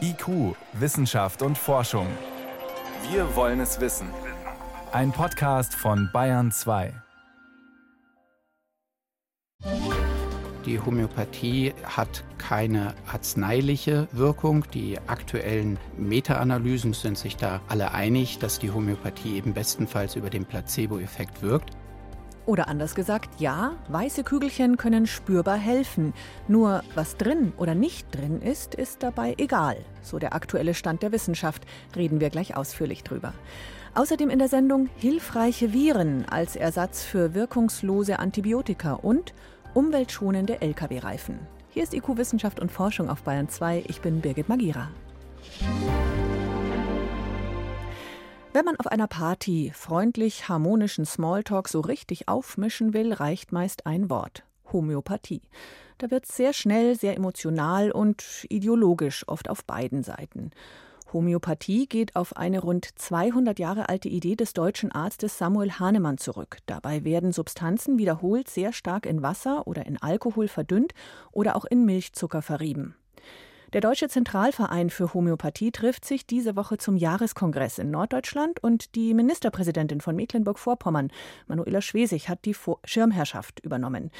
IQ, Wissenschaft und Forschung. Wir wollen es wissen. Ein Podcast von Bayern 2. Die Homöopathie hat keine arzneiliche Wirkung. Die aktuellen Meta-Analysen sind sich da alle einig, dass die Homöopathie eben bestenfalls über den Placebo-Effekt wirkt. Oder anders gesagt, ja, weiße Kügelchen können spürbar helfen. Nur was drin oder nicht drin ist, ist dabei egal. So der aktuelle Stand der Wissenschaft. Reden wir gleich ausführlich drüber. Außerdem in der Sendung hilfreiche Viren als Ersatz für wirkungslose Antibiotika und umweltschonende Lkw-Reifen. Hier ist IQ Wissenschaft und Forschung auf Bayern 2. Ich bin Birgit Magira. Wenn man auf einer Party freundlich harmonischen Smalltalk so richtig aufmischen will, reicht meist ein Wort. Homöopathie. Da wird sehr schnell, sehr emotional und ideologisch, oft auf beiden Seiten. Homöopathie geht auf eine rund 200 Jahre alte Idee des deutschen Arztes Samuel Hahnemann zurück. Dabei werden Substanzen wiederholt sehr stark in Wasser oder in Alkohol verdünnt oder auch in Milchzucker verrieben. Der Deutsche Zentralverein für Homöopathie trifft sich diese Woche zum Jahreskongress in Norddeutschland und die Ministerpräsidentin von Mecklenburg-Vorpommern, Manuela Schwesig, hat die Schirmherrschaft übernommen.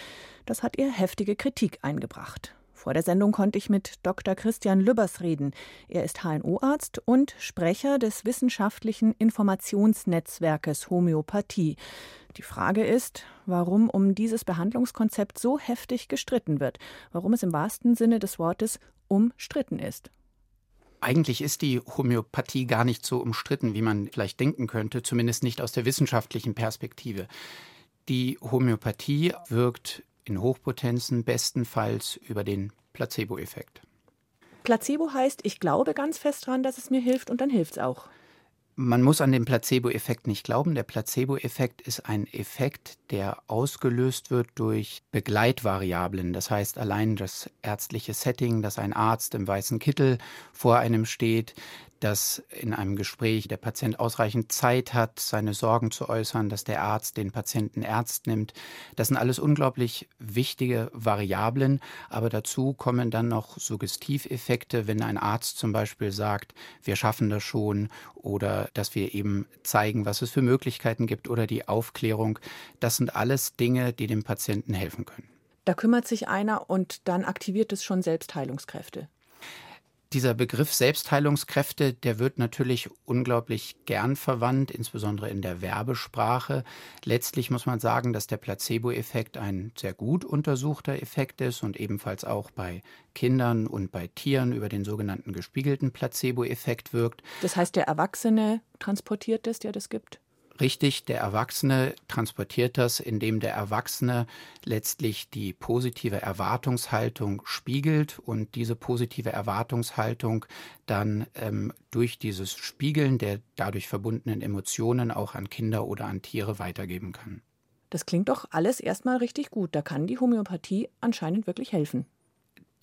Das hat ihr heftige Kritik eingebracht. Vor der Sendung konnte ich mit Dr. Christian Lübbers reden. Er ist HNO-Arzt und Sprecher des wissenschaftlichen Informationsnetzwerkes Homöopathie. Die Frage ist, warum um dieses Behandlungskonzept so heftig gestritten wird, warum es im wahrsten Sinne des Wortes umstritten ist. Eigentlich ist die Homöopathie gar nicht so umstritten, wie man vielleicht denken könnte, zumindest nicht aus der wissenschaftlichen Perspektive. Die Homöopathie wirkt in Hochpotenzen bestenfalls über den Placebo-Effekt. Placebo heißt, ich glaube ganz fest dran, dass es mir hilft und dann hilft es auch. Man muss an den Placebo-Effekt nicht glauben. Der Placebo-Effekt ist ein Effekt, der ausgelöst wird durch Begleitvariablen. Das heißt, allein das ärztliche Setting, dass ein Arzt im weißen Kittel vor einem steht, dass in einem Gespräch der Patient ausreichend Zeit hat, seine Sorgen zu äußern, dass der Arzt den Patienten ernst nimmt. Das sind alles unglaublich wichtige Variablen, aber dazu kommen dann noch Suggestiveffekte, wenn ein Arzt zum Beispiel sagt, wir schaffen das schon oder dass wir eben zeigen, was es für Möglichkeiten gibt oder die Aufklärung. Das sind alles Dinge, die dem Patienten helfen können. Da kümmert sich einer und dann aktiviert es schon Selbstheilungskräfte. Dieser Begriff Selbstheilungskräfte, der wird natürlich unglaublich gern verwandt, insbesondere in der Werbesprache. Letztlich muss man sagen, dass der Placebo-Effekt ein sehr gut untersuchter Effekt ist und ebenfalls auch bei Kindern und bei Tieren über den sogenannten gespiegelten Placebo-Effekt wirkt. Das heißt, der Erwachsene transportiert es, der das gibt? Richtig, der Erwachsene transportiert das, indem der Erwachsene letztlich die positive Erwartungshaltung spiegelt und diese positive Erwartungshaltung dann ähm, durch dieses Spiegeln der dadurch verbundenen Emotionen auch an Kinder oder an Tiere weitergeben kann. Das klingt doch alles erstmal richtig gut. Da kann die Homöopathie anscheinend wirklich helfen.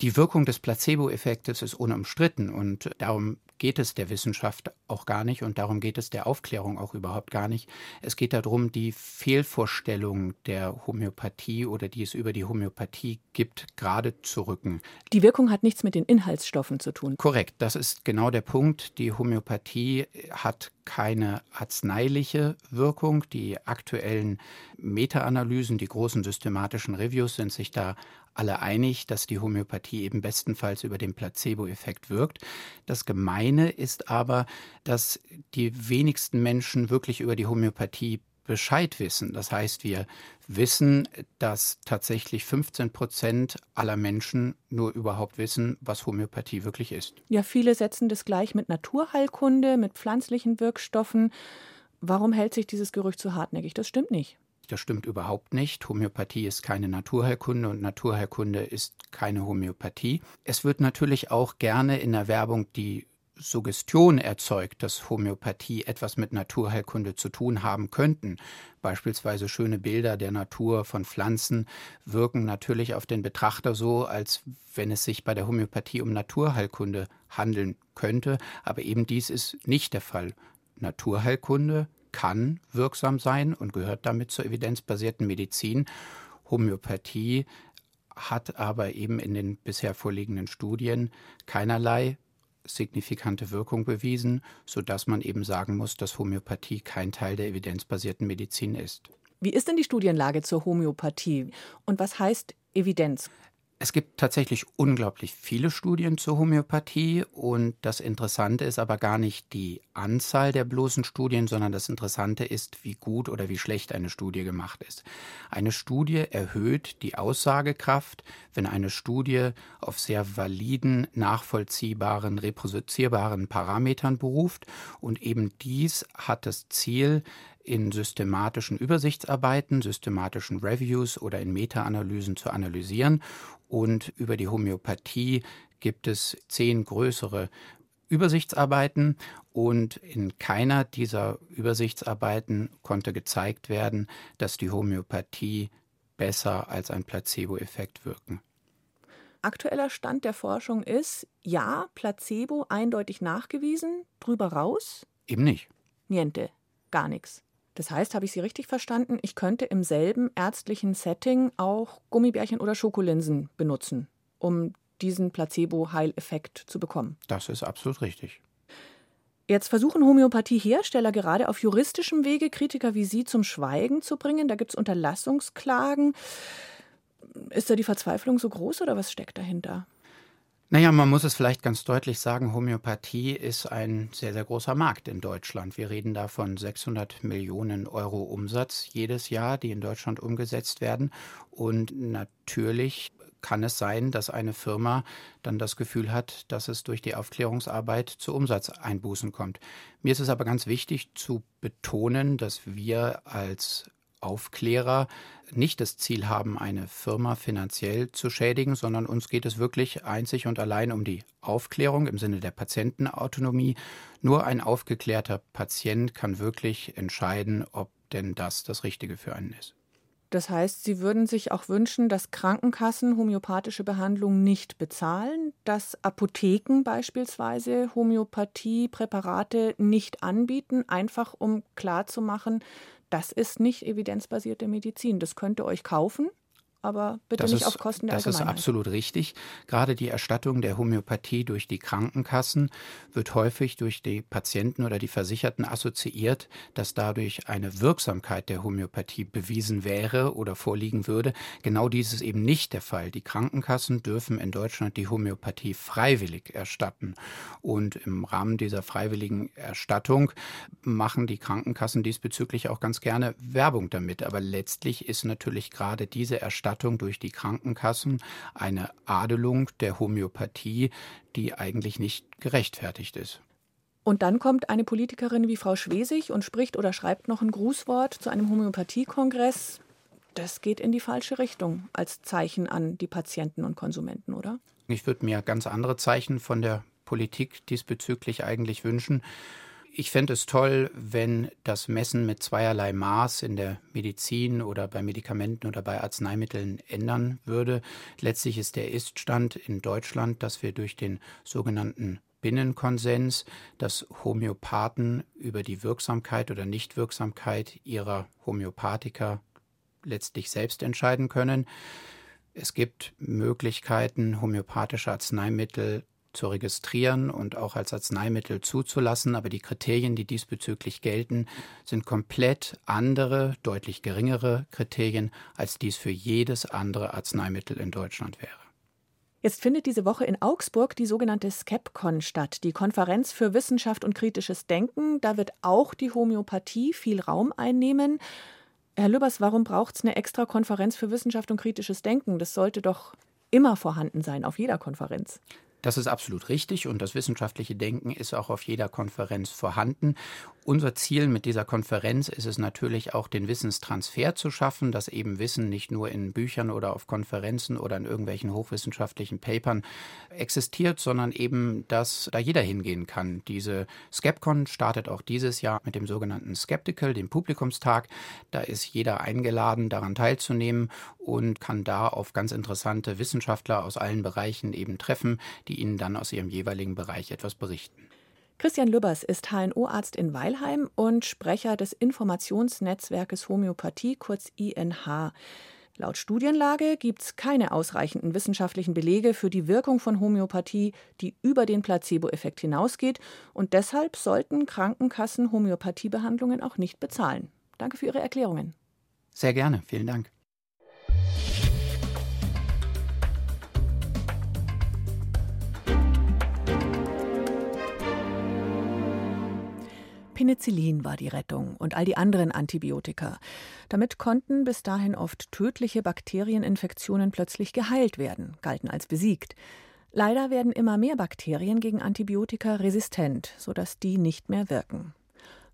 Die Wirkung des Placebo-Effektes ist unumstritten und darum geht es der Wissenschaft auch gar nicht und darum geht es der Aufklärung auch überhaupt gar nicht. Es geht darum, die Fehlvorstellung der Homöopathie oder die es über die Homöopathie gibt, gerade zu rücken. Die Wirkung hat nichts mit den Inhaltsstoffen zu tun. Korrekt, das ist genau der Punkt. Die Homöopathie hat keine arzneiliche Wirkung. Die aktuellen Meta-Analysen, die großen systematischen Reviews sind sich da alle einig, dass die Homöopathie eben bestenfalls über den Placebo-Effekt wirkt. Das Gemeine ist aber, dass die wenigsten Menschen wirklich über die Homöopathie Bescheid wissen. Das heißt, wir wissen, dass tatsächlich 15 Prozent aller Menschen nur überhaupt wissen, was Homöopathie wirklich ist. Ja, viele setzen das gleich mit Naturheilkunde, mit pflanzlichen Wirkstoffen. Warum hält sich dieses Gerücht so hartnäckig? Das stimmt nicht. Das stimmt überhaupt nicht. Homöopathie ist keine Naturheilkunde und Naturheilkunde ist keine Homöopathie. Es wird natürlich auch gerne in der Werbung die Suggestion erzeugt, dass Homöopathie etwas mit Naturheilkunde zu tun haben könnten. Beispielsweise schöne Bilder der Natur von Pflanzen wirken natürlich auf den Betrachter so, als wenn es sich bei der Homöopathie um Naturheilkunde handeln könnte. Aber eben dies ist nicht der Fall. Naturheilkunde kann wirksam sein und gehört damit zur evidenzbasierten Medizin. Homöopathie hat aber eben in den bisher vorliegenden Studien keinerlei signifikante Wirkung bewiesen, sodass man eben sagen muss, dass Homöopathie kein Teil der evidenzbasierten Medizin ist. Wie ist denn die Studienlage zur Homöopathie und was heißt Evidenz? Es gibt tatsächlich unglaublich viele Studien zur Homöopathie und das Interessante ist aber gar nicht die Anzahl der bloßen Studien, sondern das Interessante ist, wie gut oder wie schlecht eine Studie gemacht ist. Eine Studie erhöht die Aussagekraft, wenn eine Studie auf sehr validen, nachvollziehbaren, reproduzierbaren Parametern beruft und eben dies hat das Ziel, in systematischen Übersichtsarbeiten, systematischen Reviews oder in Meta-Analysen zu analysieren. Und über die Homöopathie gibt es zehn größere Übersichtsarbeiten und in keiner dieser Übersichtsarbeiten konnte gezeigt werden, dass die Homöopathie besser als ein Placebo-Effekt wirken. Aktueller Stand der Forschung ist, ja, Placebo eindeutig nachgewiesen, drüber raus? Eben nicht. Niente, gar nichts. Das heißt, habe ich Sie richtig verstanden, ich könnte im selben ärztlichen Setting auch Gummibärchen oder Schokolinsen benutzen, um diesen Placebo-Heileffekt zu bekommen. Das ist absolut richtig. Jetzt versuchen Homöopathiehersteller gerade auf juristischem Wege Kritiker wie Sie zum Schweigen zu bringen. Da gibt es Unterlassungsklagen. Ist da die Verzweiflung so groß oder was steckt dahinter? Naja, man muss es vielleicht ganz deutlich sagen, Homöopathie ist ein sehr, sehr großer Markt in Deutschland. Wir reden da von 600 Millionen Euro Umsatz jedes Jahr, die in Deutschland umgesetzt werden. Und natürlich kann es sein, dass eine Firma dann das Gefühl hat, dass es durch die Aufklärungsarbeit zu Umsatzeinbußen kommt. Mir ist es aber ganz wichtig zu betonen, dass wir als Aufklärer nicht das Ziel haben, eine Firma finanziell zu schädigen, sondern uns geht es wirklich einzig und allein um die Aufklärung im Sinne der Patientenautonomie. Nur ein aufgeklärter Patient kann wirklich entscheiden, ob denn das das Richtige für einen ist. Das heißt, Sie würden sich auch wünschen, dass Krankenkassen homöopathische Behandlung nicht bezahlen, dass Apotheken beispielsweise Homöopathiepräparate nicht anbieten, einfach um klarzumachen, das ist nicht evidenzbasierte Medizin. Das könnt ihr euch kaufen, aber bitte das nicht ist, auf Kosten der Das ist absolut richtig. Gerade die Erstattung der Homöopathie durch die Krankenkassen wird häufig durch die Patienten oder die Versicherten assoziiert, dass dadurch eine Wirksamkeit der Homöopathie bewiesen wäre oder vorliegen würde. Genau dies ist eben nicht der Fall. Die Krankenkassen dürfen in Deutschland die Homöopathie freiwillig erstatten. Und im Rahmen dieser freiwilligen Erstattung machen die Krankenkassen diesbezüglich auch ganz gerne Werbung damit. Aber letztlich ist natürlich gerade diese Erstattung Erstattung durch die Krankenkassen eine Adelung der Homöopathie, die eigentlich nicht gerechtfertigt ist. Und dann kommt eine Politikerin wie Frau Schwesig und spricht oder schreibt noch ein Grußwort zu einem Homöopathiekongress. Das geht in die falsche Richtung als Zeichen an die Patienten und Konsumenten, oder? Ich würde mir ganz andere Zeichen von der Politik diesbezüglich eigentlich wünschen. Ich fände es toll, wenn das Messen mit zweierlei Maß in der Medizin oder bei Medikamenten oder bei Arzneimitteln ändern würde. Letztlich ist der Iststand in Deutschland, dass wir durch den sogenannten Binnenkonsens, dass Homöopathen über die Wirksamkeit oder Nichtwirksamkeit ihrer Homöopathika letztlich selbst entscheiden können. Es gibt Möglichkeiten, homöopathische Arzneimittel zu registrieren und auch als Arzneimittel zuzulassen, aber die Kriterien, die diesbezüglich gelten, sind komplett andere, deutlich geringere Kriterien, als dies für jedes andere Arzneimittel in Deutschland wäre. Jetzt findet diese Woche in Augsburg die sogenannte SCEPCON statt, die Konferenz für Wissenschaft und kritisches Denken. Da wird auch die Homöopathie viel Raum einnehmen. Herr Lübbers, warum braucht es eine extra Konferenz für Wissenschaft und kritisches Denken? Das sollte doch immer vorhanden sein auf jeder Konferenz. Das ist absolut richtig und das wissenschaftliche Denken ist auch auf jeder Konferenz vorhanden. Unser Ziel mit dieser Konferenz ist es natürlich auch, den Wissenstransfer zu schaffen, dass eben Wissen nicht nur in Büchern oder auf Konferenzen oder in irgendwelchen hochwissenschaftlichen Papern existiert, sondern eben, dass da jeder hingehen kann. Diese Skepcon startet auch dieses Jahr mit dem sogenannten Skeptical, dem Publikumstag. Da ist jeder eingeladen, daran teilzunehmen und kann da auf ganz interessante Wissenschaftler aus allen Bereichen eben treffen, die ihnen dann aus ihrem jeweiligen Bereich etwas berichten. Christian Lübbers ist HNO-Arzt in Weilheim und Sprecher des Informationsnetzwerkes Homöopathie, kurz INH. Laut Studienlage gibt es keine ausreichenden wissenschaftlichen Belege für die Wirkung von Homöopathie, die über den Placebo-Effekt hinausgeht, und deshalb sollten Krankenkassen Homöopathiebehandlungen auch nicht bezahlen. Danke für Ihre Erklärungen. Sehr gerne, vielen Dank. Penicillin war die Rettung und all die anderen Antibiotika. Damit konnten bis dahin oft tödliche Bakterieninfektionen plötzlich geheilt werden, galten als besiegt. Leider werden immer mehr Bakterien gegen Antibiotika resistent, sodass die nicht mehr wirken.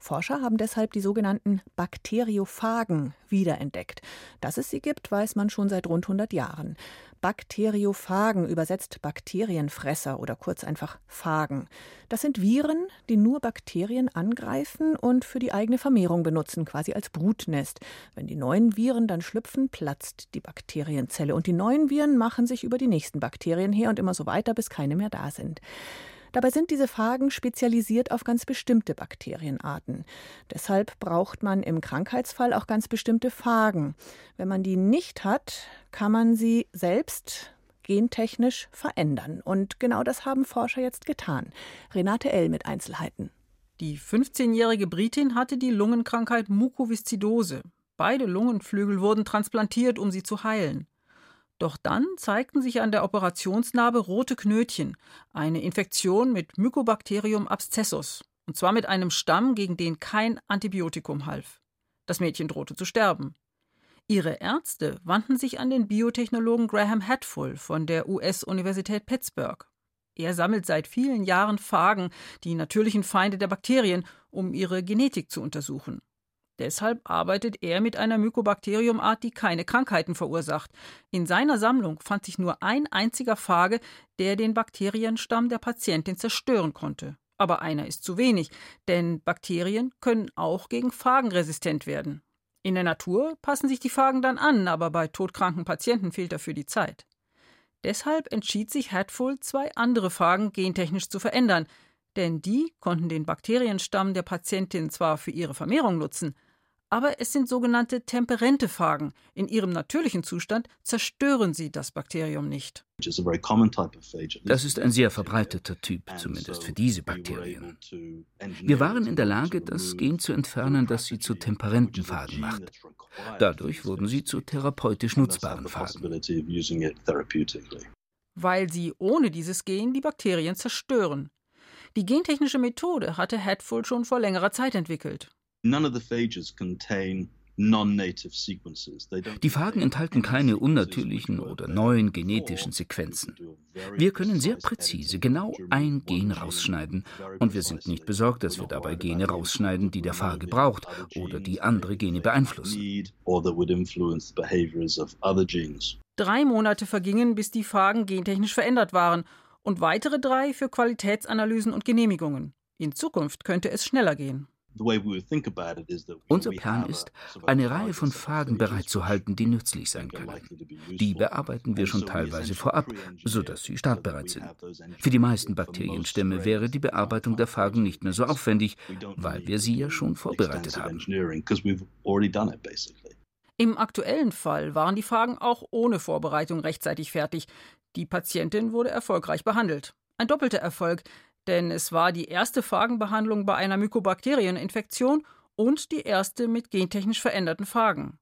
Forscher haben deshalb die sogenannten Bakteriophagen wiederentdeckt. Dass es sie gibt, weiß man schon seit rund 100 Jahren. Bakteriophagen, übersetzt Bakterienfresser oder kurz einfach Phagen. Das sind Viren, die nur Bakterien angreifen und für die eigene Vermehrung benutzen, quasi als Brutnest. Wenn die neuen Viren dann schlüpfen, platzt die Bakterienzelle und die neuen Viren machen sich über die nächsten Bakterien her und immer so weiter, bis keine mehr da sind. Dabei sind diese Phagen spezialisiert auf ganz bestimmte Bakterienarten. Deshalb braucht man im Krankheitsfall auch ganz bestimmte Phagen. Wenn man die nicht hat, kann man sie selbst gentechnisch verändern. Und genau das haben Forscher jetzt getan. Renate L. mit Einzelheiten. Die 15-jährige Britin hatte die Lungenkrankheit Mukoviszidose. Beide Lungenflügel wurden transplantiert, um sie zu heilen. Doch dann zeigten sich an der Operationsnarbe rote Knötchen, eine Infektion mit Mycobacterium abscessus, und zwar mit einem Stamm, gegen den kein Antibiotikum half. Das Mädchen drohte zu sterben. Ihre Ärzte wandten sich an den Biotechnologen Graham Hatfull von der US-Universität Pittsburgh. Er sammelt seit vielen Jahren Phagen, die natürlichen Feinde der Bakterien, um ihre Genetik zu untersuchen. Deshalb arbeitet er mit einer Mycobacteriumart, die keine Krankheiten verursacht. In seiner Sammlung fand sich nur ein einziger Phage, der den Bakterienstamm der Patientin zerstören konnte. Aber einer ist zu wenig, denn Bakterien können auch gegen Phagen resistent werden. In der Natur passen sich die Phagen dann an, aber bei todkranken Patienten fehlt dafür die Zeit. Deshalb entschied sich Hatfull, zwei andere Phagen gentechnisch zu verändern, denn die konnten den Bakterienstamm der Patientin zwar für ihre Vermehrung nutzen, aber es sind sogenannte temperente Phagen. In ihrem natürlichen Zustand zerstören sie das Bakterium nicht. Das ist ein sehr verbreiteter Typ, zumindest für diese Bakterien. Wir waren in der Lage, das Gen zu entfernen, das sie zu temperenten Phagen macht. Dadurch wurden sie zu therapeutisch nutzbaren Phagen. Weil sie ohne dieses Gen die Bakterien zerstören. Die gentechnische Methode hatte Hatfull schon vor längerer Zeit entwickelt. Die Phagen enthalten keine unnatürlichen oder neuen genetischen Sequenzen. Wir können sehr präzise genau ein Gen rausschneiden und wir sind nicht besorgt, dass wir dabei Gene rausschneiden, die der Phage braucht oder die andere Gene beeinflussen. Drei Monate vergingen, bis die Phagen gentechnisch verändert waren und weitere drei für Qualitätsanalysen und Genehmigungen. In Zukunft könnte es schneller gehen. Unser Plan ist, eine Reihe von Phagen bereitzuhalten, die nützlich sein können. Die bearbeiten wir schon teilweise vorab, sodass sie startbereit sind. Für die meisten Bakterienstämme wäre die Bearbeitung der Phagen nicht mehr so aufwendig, weil wir sie ja schon vorbereitet haben. Im aktuellen Fall waren die Phagen auch ohne Vorbereitung rechtzeitig fertig. Die Patientin wurde erfolgreich behandelt. Ein doppelter Erfolg, denn es war die erste Phagenbehandlung bei einer Mycobakterieninfektion und die erste mit gentechnisch veränderten Phagen.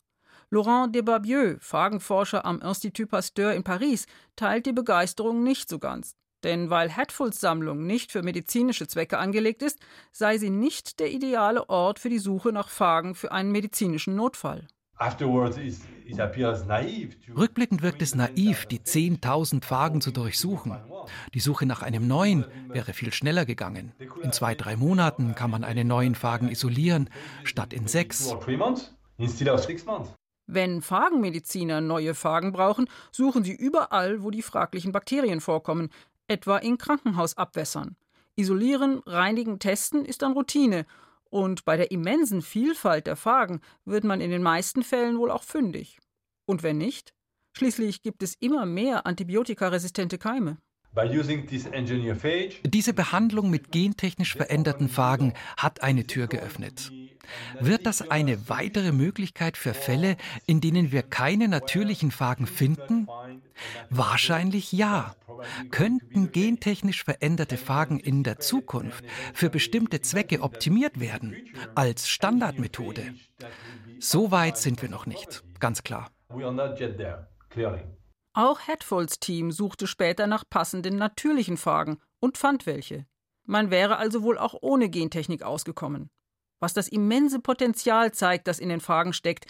Laurent de Barbieux, Phagenforscher am Institut Pasteur in Paris, teilt die Begeisterung nicht so ganz. Denn weil Hatfuls Sammlung nicht für medizinische Zwecke angelegt ist, sei sie nicht der ideale Ort für die Suche nach Phagen für einen medizinischen Notfall. Rückblickend wirkt es naiv, die 10.000 Phagen zu durchsuchen. Die Suche nach einem neuen wäre viel schneller gegangen. In zwei, drei Monaten kann man einen neuen Phagen isolieren, statt in sechs. Wenn Phagenmediziner neue Phagen brauchen, suchen sie überall, wo die fraglichen Bakterien vorkommen, etwa in Krankenhausabwässern. Isolieren, reinigen, testen ist dann Routine und bei der immensen Vielfalt der Phagen wird man in den meisten Fällen wohl auch fündig. Und wenn nicht? Schließlich gibt es immer mehr antibiotikaresistente Keime. Diese Behandlung mit gentechnisch veränderten Phagen hat eine Tür geöffnet. Wird das eine weitere Möglichkeit für Fälle, in denen wir keine natürlichen Phagen finden? Wahrscheinlich ja. Könnten gentechnisch veränderte Phagen in der Zukunft für bestimmte Zwecke optimiert werden, als Standardmethode? So weit sind wir noch nicht, ganz klar. Auch Hatfolds Team suchte später nach passenden natürlichen Phagen und fand welche. Man wäre also wohl auch ohne Gentechnik ausgekommen. Was das immense Potenzial zeigt, das in den Phagen steckt,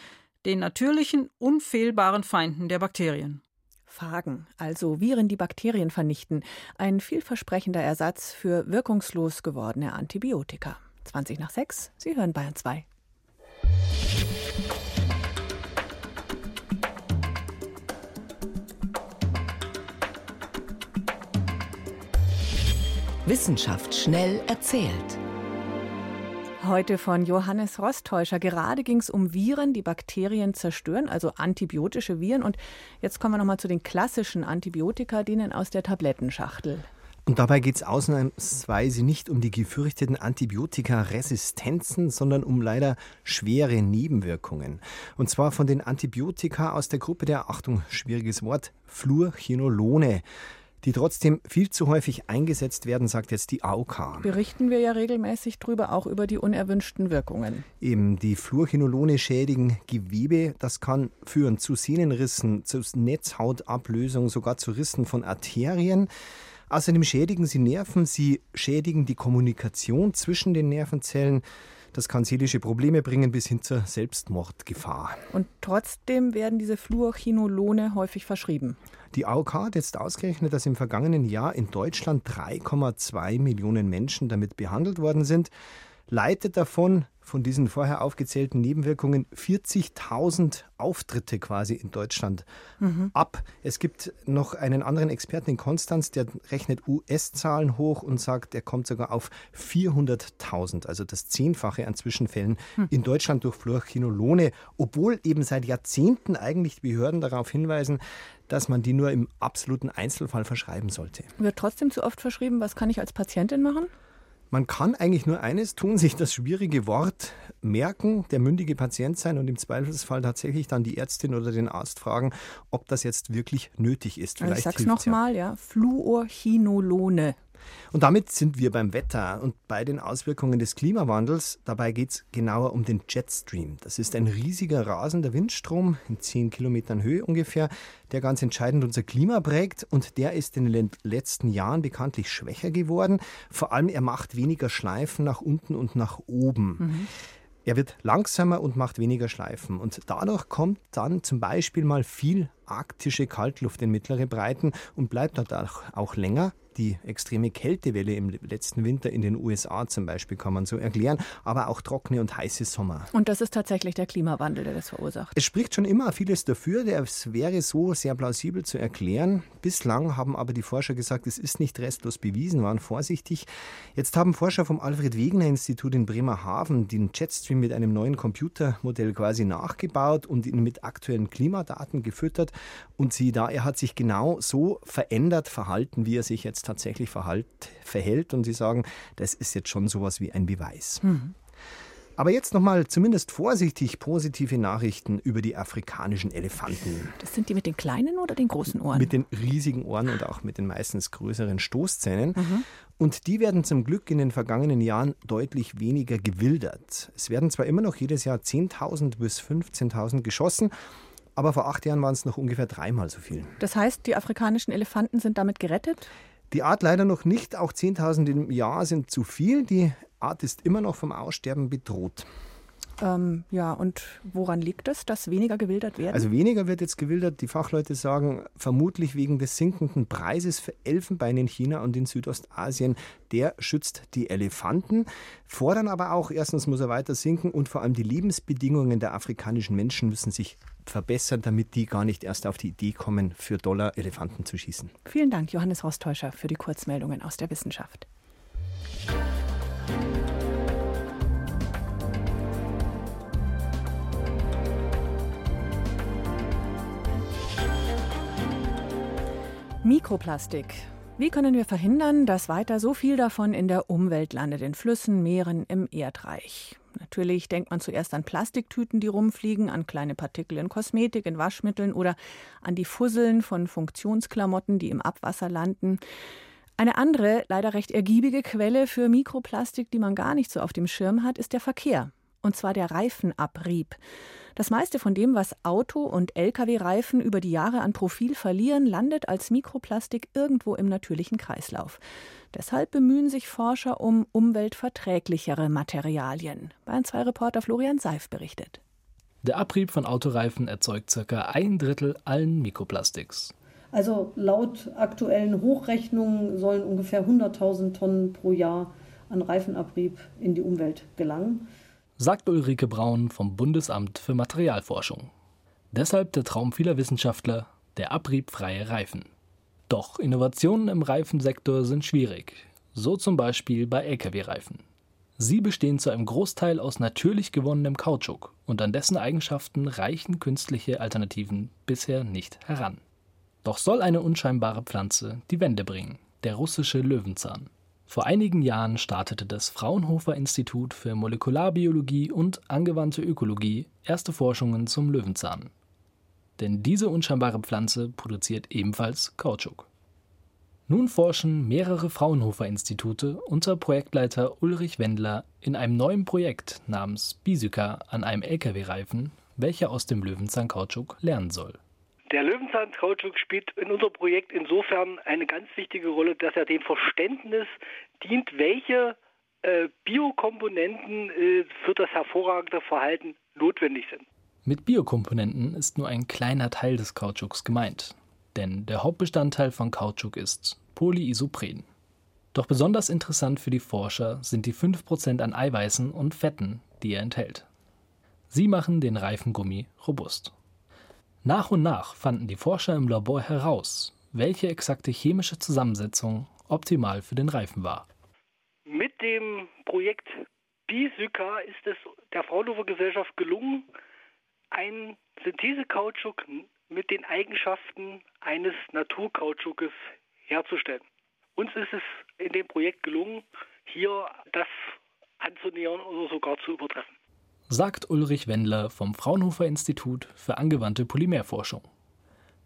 den natürlichen, unfehlbaren Feinden der Bakterien. Phagen, also Viren, die Bakterien vernichten, ein vielversprechender Ersatz für wirkungslos gewordene Antibiotika. 20 nach 6, Sie hören Bayern 2. Wissenschaft schnell erzählt. Heute von Johannes Rostäuscher. Gerade ging es um Viren, die Bakterien zerstören, also antibiotische Viren. Und jetzt kommen wir nochmal zu den klassischen Antibiotika, denen aus der Tablettenschachtel. Und dabei geht es ausnahmsweise nicht um die gefürchteten Antibiotika-Resistenzen, sondern um leider schwere Nebenwirkungen. Und zwar von den Antibiotika aus der Gruppe der, Achtung, schwieriges Wort, Fluorchinolone die trotzdem viel zu häufig eingesetzt werden, sagt jetzt die AOK. Berichten wir ja regelmäßig drüber, auch über die unerwünschten Wirkungen. Eben, die Fluorchinolone schädigen Gewebe. Das kann führen zu Sehnenrissen, zu Netzhautablösung, sogar zu Rissen von Arterien. Außerdem schädigen sie Nerven, sie schädigen die Kommunikation zwischen den Nervenzellen. Das kann seelische Probleme bringen bis hin zur Selbstmordgefahr. Und trotzdem werden diese Fluorchinolone häufig verschrieben. Die AOK hat jetzt ausgerechnet, dass im vergangenen Jahr in Deutschland 3,2 Millionen Menschen damit behandelt worden sind, leitet davon von diesen vorher aufgezählten Nebenwirkungen 40.000 Auftritte quasi in Deutschland mhm. ab. Es gibt noch einen anderen Experten in Konstanz, der rechnet US-Zahlen hoch und sagt, er kommt sogar auf 400.000, also das Zehnfache an Zwischenfällen mhm. in Deutschland durch Fluorchinolone, obwohl eben seit Jahrzehnten eigentlich die Behörden darauf hinweisen, dass man die nur im absoluten Einzelfall verschreiben sollte. Wird trotzdem zu oft verschrieben. Was kann ich als Patientin machen? Man kann eigentlich nur eines tun, sich das schwierige Wort merken, der mündige Patient sein und im Zweifelsfall tatsächlich dann die Ärztin oder den Arzt fragen, ob das jetzt wirklich nötig ist. Vielleicht ich sag's nochmal, ja. Fluorchinolone. Und damit sind wir beim Wetter und bei den Auswirkungen des Klimawandels. Dabei geht es genauer um den Jetstream. Das ist ein riesiger rasender Windstrom in 10 Kilometern Höhe ungefähr, der ganz entscheidend unser Klima prägt und der ist in den letzten Jahren bekanntlich schwächer geworden. Vor allem er macht weniger Schleifen nach unten und nach oben. Mhm. Er wird langsamer und macht weniger Schleifen. Und dadurch kommt dann zum Beispiel mal viel arktische Kaltluft in mittlere Breiten und bleibt dort auch, auch länger die extreme Kältewelle im letzten Winter in den USA zum Beispiel kann man so erklären, aber auch trockene und heiße Sommer. Und das ist tatsächlich der Klimawandel, der das verursacht. Es spricht schon immer vieles dafür, es wäre so sehr plausibel zu erklären. Bislang haben aber die Forscher gesagt, es ist nicht restlos bewiesen, waren vorsichtig. Jetzt haben Forscher vom Alfred Wegener Institut in Bremerhaven den Jetstream mit einem neuen Computermodell quasi nachgebaut und ihn mit aktuellen Klimadaten gefüttert. Und sie da, er hat sich genau so verändert verhalten, wie er sich jetzt tatsächlich verhalt, verhält. Und sie sagen, das ist jetzt schon sowas wie ein Beweis. Mhm. Aber jetzt nochmal zumindest vorsichtig positive Nachrichten über die afrikanischen Elefanten. Das sind die mit den kleinen oder den großen Ohren? Mit den riesigen Ohren und auch mit den meistens größeren Stoßzähnen. Mhm. Und die werden zum Glück in den vergangenen Jahren deutlich weniger gewildert. Es werden zwar immer noch jedes Jahr 10.000 bis 15.000 geschossen, aber vor acht Jahren waren es noch ungefähr dreimal so viel. Das heißt, die afrikanischen Elefanten sind damit gerettet? Die Art leider noch nicht. Auch 10.000 im Jahr sind zu viel. Die Art ist immer noch vom Aussterben bedroht. Ähm, ja, und woran liegt es, dass weniger gewildert werden? Also weniger wird jetzt gewildert. Die Fachleute sagen, vermutlich wegen des sinkenden Preises für Elfenbein in China und in Südostasien. Der schützt die Elefanten, fordern aber auch, erstens muss er weiter sinken und vor allem die Lebensbedingungen der afrikanischen Menschen müssen sich verbessern, damit die gar nicht erst auf die Idee kommen, für Dollar Elefanten zu schießen. Vielen Dank, Johannes Rostäuscher, für die Kurzmeldungen aus der Wissenschaft. Mikroplastik. Wie können wir verhindern, dass weiter so viel davon in der Umwelt landet, in Flüssen, Meeren, im Erdreich? Natürlich denkt man zuerst an Plastiktüten, die rumfliegen, an kleine Partikel in Kosmetik, in Waschmitteln oder an die Fusseln von Funktionsklamotten, die im Abwasser landen. Eine andere, leider recht ergiebige Quelle für Mikroplastik, die man gar nicht so auf dem Schirm hat, ist der Verkehr. Und zwar der Reifenabrieb. Das meiste von dem, was Auto- und Lkw-Reifen über die Jahre an Profil verlieren, landet als Mikroplastik irgendwo im natürlichen Kreislauf. Deshalb bemühen sich Forscher um umweltverträglichere Materialien. Bayern 2 Reporter Florian Seif berichtet. Der Abrieb von Autoreifen erzeugt ca. ein Drittel allen Mikroplastiks. Also laut aktuellen Hochrechnungen sollen ungefähr 100.000 Tonnen pro Jahr an Reifenabrieb in die Umwelt gelangen. Sagt Ulrike Braun vom Bundesamt für Materialforschung. Deshalb der Traum vieler Wissenschaftler, der abriebfreie Reifen. Doch Innovationen im Reifensektor sind schwierig, so zum Beispiel bei Lkw-Reifen. Sie bestehen zu einem Großteil aus natürlich gewonnenem Kautschuk und an dessen Eigenschaften reichen künstliche Alternativen bisher nicht heran. Doch soll eine unscheinbare Pflanze die Wende bringen, der russische Löwenzahn. Vor einigen Jahren startete das Fraunhofer Institut für Molekularbiologie und angewandte Ökologie erste Forschungen zum Löwenzahn. Denn diese unscheinbare Pflanze produziert ebenfalls Kautschuk. Nun forschen mehrere Fraunhofer Institute unter Projektleiter Ulrich Wendler in einem neuen Projekt namens Bisuka an einem Lkw-Reifen, welcher aus dem Löwenzahn-Kautschuk lernen soll. Der Löwenzahn-Kautschuk spielt in unserem Projekt insofern eine ganz wichtige Rolle, dass er dem Verständnis dient, welche äh, Biokomponenten äh, für das hervorragende Verhalten notwendig sind. Mit Biokomponenten ist nur ein kleiner Teil des Kautschuks gemeint, denn der Hauptbestandteil von Kautschuk ist Polyisopren. Doch besonders interessant für die Forscher sind die 5% an Eiweißen und Fetten, die er enthält. Sie machen den Reifengummi robust. Nach und nach fanden die Forscher im Labor heraus, welche exakte chemische Zusammensetzung optimal für den Reifen war. Mit dem Projekt BISYKA ist es der Fraunhofer Gesellschaft gelungen, einen Synthesekautschuk mit den Eigenschaften eines Naturkautschukes herzustellen. Uns ist es in dem Projekt gelungen, hier das anzunähern oder sogar zu übertreffen sagt Ulrich Wendler vom Fraunhofer Institut für angewandte Polymerforschung.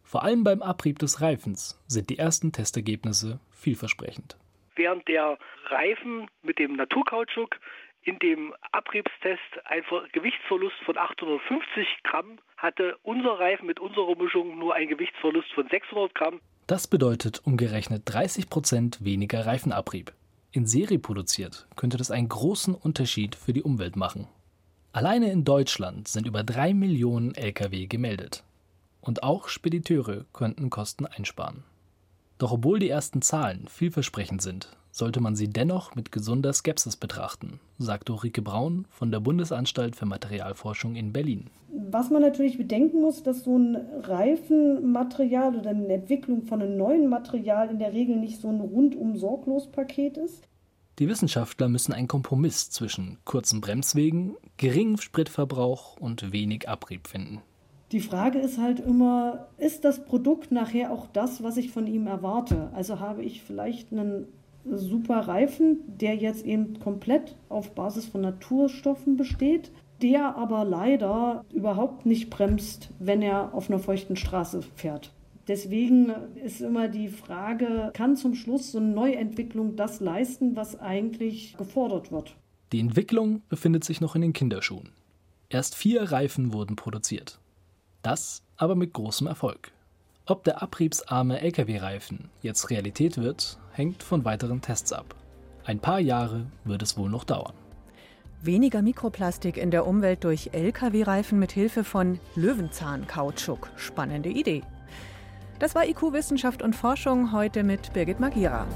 Vor allem beim Abrieb des Reifens sind die ersten Testergebnisse vielversprechend. Während der Reifen mit dem Naturkautschuk in dem Abriebstest einen Gewichtsverlust von 850 Gramm hatte, unser Reifen mit unserer Mischung nur einen Gewichtsverlust von 600 Gramm. Das bedeutet umgerechnet 30 Prozent weniger Reifenabrieb. In Serie produziert könnte das einen großen Unterschied für die Umwelt machen. Alleine in Deutschland sind über drei Millionen Lkw gemeldet. Und auch Spediteure könnten Kosten einsparen. Doch obwohl die ersten Zahlen vielversprechend sind, sollte man sie dennoch mit gesunder Skepsis betrachten, sagt Ulrike Braun von der Bundesanstalt für Materialforschung in Berlin. Was man natürlich bedenken muss, dass so ein Reifenmaterial oder eine Entwicklung von einem neuen Material in der Regel nicht so ein rundum sorglos Paket ist. Die Wissenschaftler müssen einen Kompromiss zwischen kurzen Bremswegen, geringem Spritverbrauch und wenig Abrieb finden. Die Frage ist halt immer, ist das Produkt nachher auch das, was ich von ihm erwarte? Also habe ich vielleicht einen super Reifen, der jetzt eben komplett auf Basis von Naturstoffen besteht, der aber leider überhaupt nicht bremst, wenn er auf einer feuchten Straße fährt. Deswegen ist immer die Frage, kann zum Schluss so eine Neuentwicklung das leisten, was eigentlich gefordert wird? Die Entwicklung befindet sich noch in den Kinderschuhen. Erst vier Reifen wurden produziert. Das aber mit großem Erfolg. Ob der abriebsarme Lkw-Reifen jetzt Realität wird, hängt von weiteren Tests ab. Ein paar Jahre wird es wohl noch dauern. Weniger Mikroplastik in der Umwelt durch Lkw-Reifen mit Hilfe von Löwenzahnkautschuk. Spannende Idee. Das war IQ Wissenschaft und Forschung heute mit Birgit Magira.